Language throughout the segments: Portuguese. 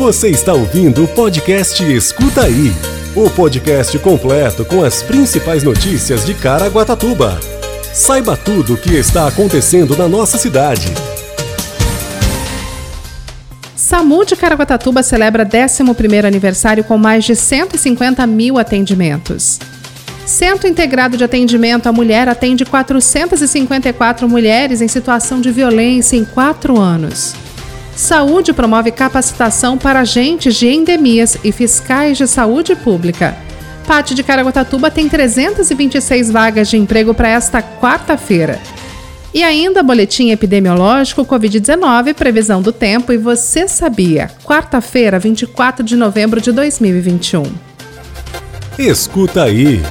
Você está ouvindo o podcast Escuta Aí o podcast completo com as principais notícias de Caraguatatuba. Saiba tudo o que está acontecendo na nossa cidade. SAMU de Caraguatatuba celebra 11º aniversário com mais de 150 mil atendimentos. Centro Integrado de Atendimento à Mulher atende 454 mulheres em situação de violência em quatro anos. Saúde promove capacitação para agentes de endemias e fiscais de saúde pública. Pate de Caraguatatuba tem 326 vagas de emprego para esta quarta-feira. E ainda boletim epidemiológico Covid-19, previsão do tempo e você sabia? Quarta-feira, 24 de novembro de 2021. Escuta aí.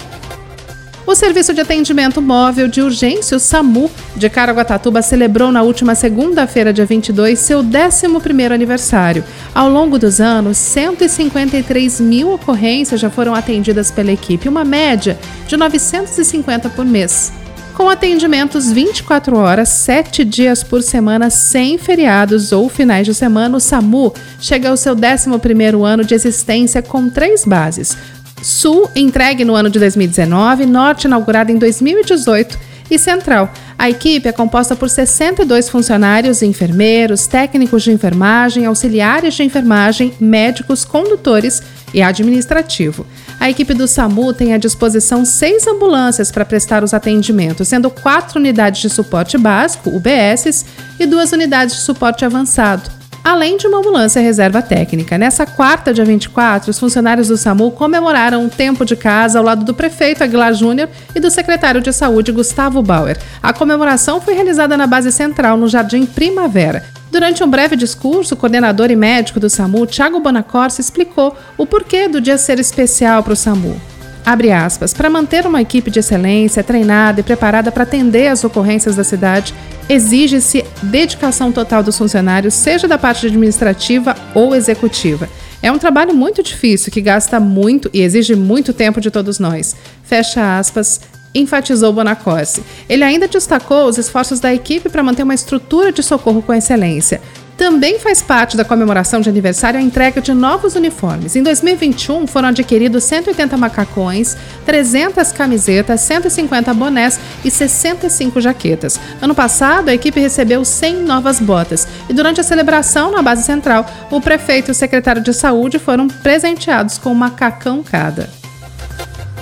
O Serviço de Atendimento Móvel de Urgência, o SAMU, de Caraguatatuba celebrou na última segunda-feira, dia 22, seu 11º aniversário. Ao longo dos anos, 153 mil ocorrências já foram atendidas pela equipe, uma média de 950 por mês. Com atendimentos 24 horas, 7 dias por semana, sem feriados ou finais de semana, o SAMU chega ao seu 11º ano de existência com três bases Sul, entregue no ano de 2019, Norte, inaugurado em 2018 e Central. A equipe é composta por 62 funcionários, enfermeiros, técnicos de enfermagem, auxiliares de enfermagem, médicos, condutores e administrativo. A equipe do SAMU tem à disposição seis ambulâncias para prestar os atendimentos, sendo quatro unidades de suporte básico, UBSs, e duas unidades de suporte avançado além de uma ambulância reserva técnica. Nessa quarta, dia 24, os funcionários do SAMU comemoraram um tempo de casa ao lado do prefeito Aguilar Júnior e do secretário de Saúde Gustavo Bauer. A comemoração foi realizada na base central, no Jardim Primavera. Durante um breve discurso, o coordenador e médico do SAMU, Thiago Bonacorsi, explicou o porquê do dia ser especial para o SAMU. Abre aspas, para manter uma equipe de excelência treinada e preparada para atender as ocorrências da cidade, exige-se dedicação total dos funcionários, seja da parte administrativa ou executiva. É um trabalho muito difícil que gasta muito e exige muito tempo de todos nós. Fecha aspas, enfatizou Bonacorsi. Ele ainda destacou os esforços da equipe para manter uma estrutura de socorro com excelência. Também faz parte da comemoração de aniversário a entrega de novos uniformes. Em 2021, foram adquiridos 180 macacões, 300 camisetas, 150 bonés e 65 jaquetas. Ano passado, a equipe recebeu 100 novas botas e durante a celebração na base central, o prefeito e o secretário de saúde foram presenteados com um macacão cada.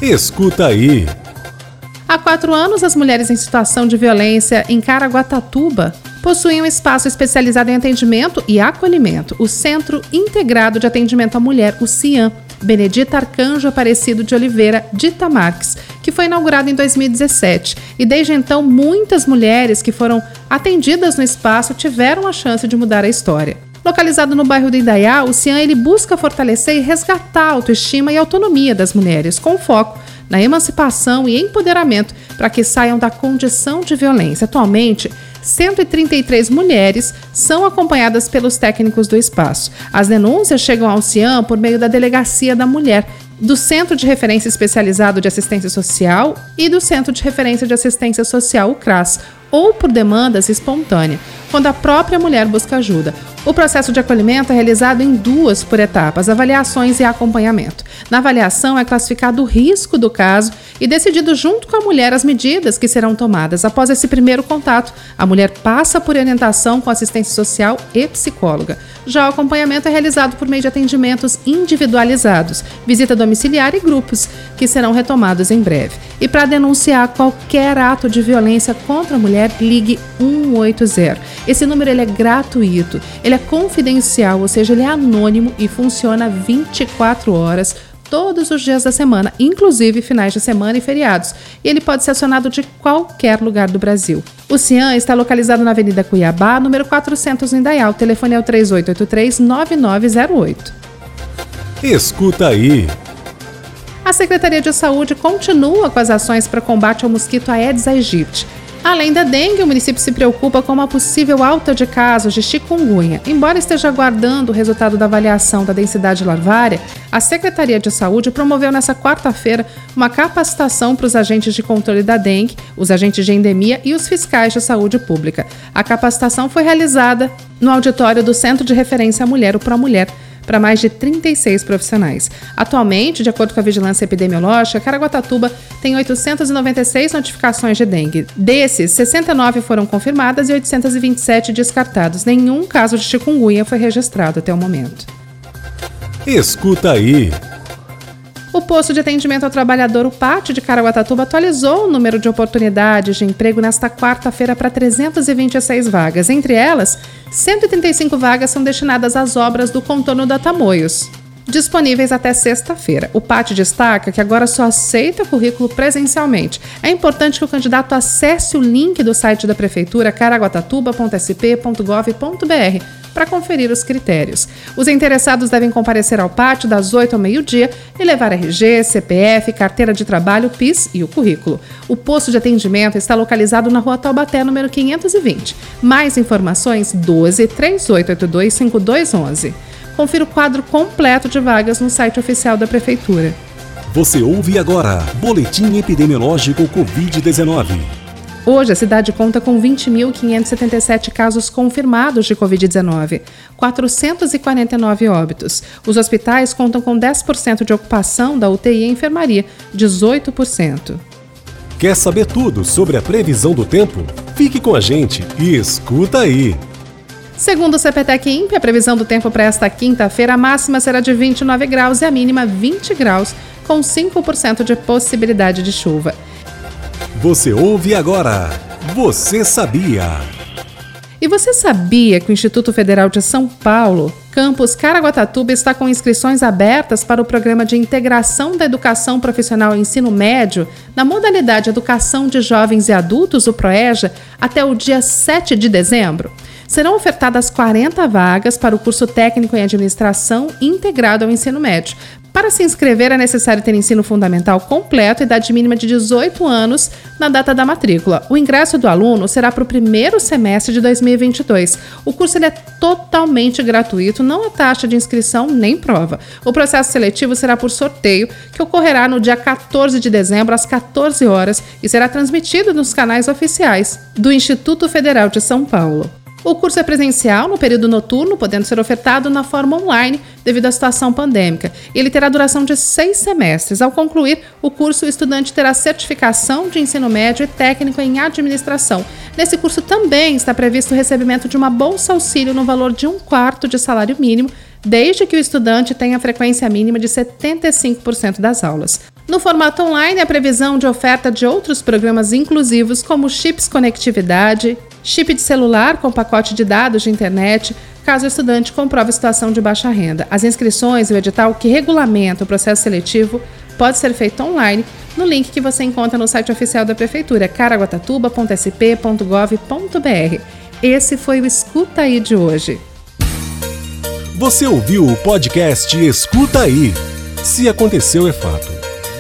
Escuta aí. Há quatro anos, as mulheres em situação de violência em Caraguatatuba possuem um espaço especializado em atendimento e acolhimento, o Centro Integrado de Atendimento à Mulher, o CIAM. Benedita Arcanjo Aparecido de Oliveira Dita Marques, que foi inaugurado em 2017. E desde então, muitas mulheres que foram atendidas no espaço tiveram a chance de mudar a história. Localizado no bairro do Indaiá, o CIAN ele busca fortalecer e resgatar a autoestima e autonomia das mulheres, com foco na emancipação e empoderamento para que saiam da condição de violência. Atualmente, 133 mulheres são acompanhadas pelos técnicos do espaço. As denúncias chegam ao CIAM por meio da Delegacia da Mulher, do Centro de Referência Especializado de Assistência Social e do Centro de Referência de Assistência Social, o CRAS, ou por demandas espontâneas, quando a própria mulher busca ajuda. O processo de acolhimento é realizado em duas por etapas, avaliações e acompanhamento. Na avaliação é classificado o risco do caso e decidido junto com a mulher as medidas que serão tomadas. Após esse primeiro contato, a mulher passa por orientação com assistência social e psicóloga. Já o acompanhamento é realizado por meio de atendimentos individualizados, visita domiciliar e grupos, que serão retomados em breve. E para denunciar qualquer ato de violência contra a mulher, ligue 180. Esse número ele é gratuito, ele é confidencial, ou seja, ele é anônimo e funciona 24 horas todos os dias da semana, inclusive finais de semana e feriados, e ele pode ser acionado de qualquer lugar do Brasil. O CIAN está localizado na Avenida Cuiabá, número 400 em Indaial. O telefone é o 3883-9908. Escuta aí. A Secretaria de Saúde continua com as ações para combate ao mosquito Aedes aegypti. Além da dengue, o município se preocupa com uma possível alta de casos de chikungunya. Embora esteja aguardando o resultado da avaliação da densidade larvária, a Secretaria de Saúde promoveu nesta quarta-feira uma capacitação para os agentes de controle da dengue, os agentes de endemia e os fiscais de saúde pública. A capacitação foi realizada no auditório do Centro de Referência à Mulher, o ProMulher, para mais de 36 profissionais. Atualmente, de acordo com a vigilância epidemiológica, Caraguatatuba tem 896 notificações de dengue. Desses, 69 foram confirmadas e 827 descartados. Nenhum caso de chikungunya foi registrado até o momento. Escuta aí. O posto de atendimento ao trabalhador, o Pátio de Caraguatatuba, atualizou o número de oportunidades de emprego nesta quarta-feira para 326 vagas. Entre elas, 135 vagas são destinadas às obras do contorno da Tamoios. Disponíveis até sexta-feira. O Pátio destaca que agora só aceita currículo presencialmente. É importante que o candidato acesse o link do site da Prefeitura caraguatatuba.sp.gov.br para conferir os critérios. Os interessados devem comparecer ao pátio das 8 ao meio-dia e levar RG, CPF, carteira de trabalho, PIS e o currículo. O posto de atendimento está localizado na rua Taubaté, número 520. Mais informações 12 3882 5211. Confira o quadro completo de vagas no site oficial da Prefeitura. Você ouve agora Boletim Epidemiológico Covid-19. Hoje, a cidade conta com 20.577 casos confirmados de Covid-19, 449 óbitos. Os hospitais contam com 10% de ocupação da UTI e enfermaria, 18%. Quer saber tudo sobre a previsão do tempo? Fique com a gente e escuta aí! Segundo o CPTEC INPE, a previsão do tempo para esta quinta-feira, a máxima será de 29 graus e a mínima 20 graus, com 5% de possibilidade de chuva. Você ouve agora. Você sabia? E você sabia que o Instituto Federal de São Paulo, campus Caraguatatuba, está com inscrições abertas para o programa de integração da educação profissional e ensino médio na modalidade Educação de Jovens e Adultos, o PROEJA, até o dia 7 de dezembro? serão ofertadas 40 vagas para o curso técnico em administração integrado ao ensino médio. Para se inscrever, é necessário ter ensino fundamental completo, idade mínima de 18 anos na data da matrícula. O ingresso do aluno será para o primeiro semestre de 2022. O curso é totalmente gratuito, não há taxa de inscrição nem prova. O processo seletivo será por sorteio, que ocorrerá no dia 14 de dezembro, às 14 horas, e será transmitido nos canais oficiais do Instituto Federal de São Paulo. O curso é presencial no período noturno, podendo ser ofertado na forma online devido à situação pandêmica. Ele terá duração de seis semestres. Ao concluir o curso, o estudante terá certificação de ensino médio e técnico em administração. Nesse curso também está previsto o recebimento de uma bolsa auxílio no valor de um quarto de salário mínimo, desde que o estudante tenha a frequência mínima de 75% das aulas. No formato online, a previsão de oferta de outros programas inclusivos, como Chips Conectividade, chip de celular com pacote de dados de internet, caso o estudante comprove situação de baixa renda. As inscrições e o edital que regulamenta o processo seletivo pode ser feito online no link que você encontra no site oficial da Prefeitura, caraguatatuba.sp.gov.br. Esse foi o Escuta Aí de hoje. Você ouviu o podcast Escuta Aí. Se aconteceu, é fato.